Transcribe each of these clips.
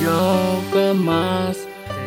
yo jamás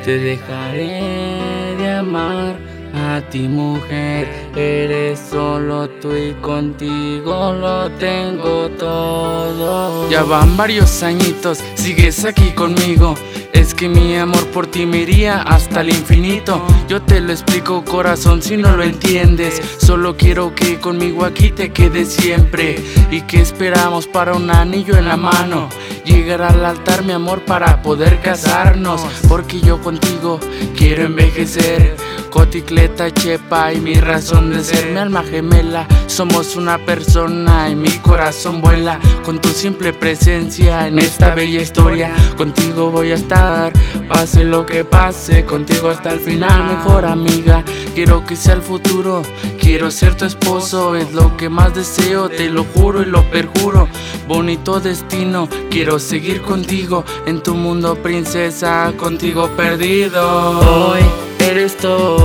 te dejaré de amar a ti mujer, eres solo tú y contigo lo tengo todo. Ya van varios añitos, sigues aquí conmigo. Es que mi amor por ti me iría hasta el infinito. Yo te lo explico, corazón, si no lo entiendes. Solo quiero que conmigo aquí te quedes siempre. Y que esperamos para un anillo en la mano. Llegar al altar, mi amor, para poder casarnos. Porque yo contigo quiero envejecer. Coticleta, chepa y mi razón de ser, mi alma gemela. Somos una persona y mi corazón vuela con tu simple presencia en esta bella historia. Contigo voy a estar, pase lo que pase, contigo hasta el final, mejor amiga. Quiero que sea el futuro, quiero ser tu esposo, es lo que más deseo, te lo juro y lo perjuro. Bonito destino, quiero seguir contigo en tu mundo, princesa, contigo perdido. Hoy Eres todo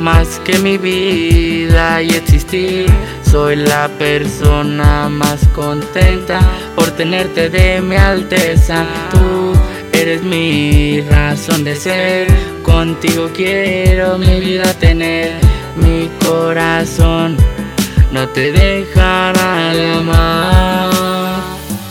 más que mi vida y existir. Soy la persona más contenta por tenerte de mi alteza. Tú eres mi razón de ser, contigo quiero mi vida tener. Mi corazón no te dejará de amar.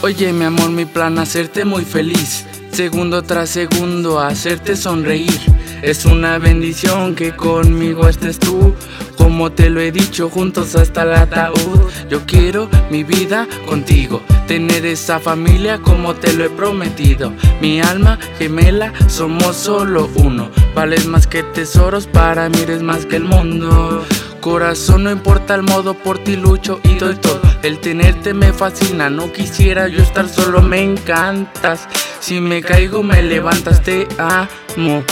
Oye, mi amor, mi plan hacerte muy feliz segundo tras segundo hacerte sonreír. Es una bendición que conmigo estés tú, como te lo he dicho, juntos hasta el ataúd. Yo quiero mi vida contigo, tener esa familia como te lo he prometido. Mi alma gemela, somos solo uno. Vales más que tesoros, para mí eres más que el mundo. Corazón, no importa el modo, por ti lucho y doy todo. El tenerte me fascina, no quisiera yo estar solo, me encantas. Si me caigo me levantas, te amo.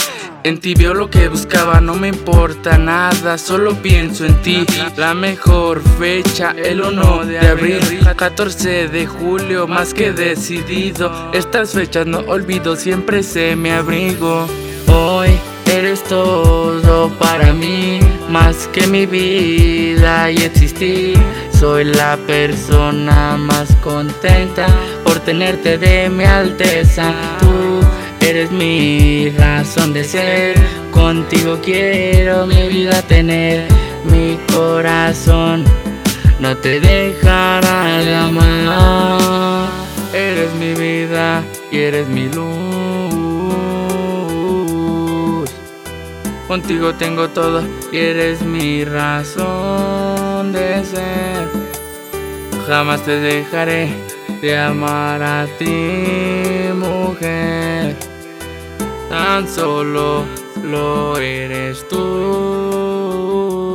En ti veo lo que buscaba, no me importa nada, solo pienso en ti. La mejor fecha, el 1 de abril, 14 de julio, más que decidido. Estas fechas no olvido, siempre se me abrigo. Hoy eres todo para mí, más que mi vida y existir. Soy la persona más contenta por tenerte de mi alteza. Tú eres mi razón de ser, contigo quiero mi vida tener. Mi corazón no te dejará de amar. Eres mi vida y eres mi luz. Contigo tengo todo y eres mi razón de ser. Jamás te dejaré de amar a ti, mujer. Tan solo lo eres tú.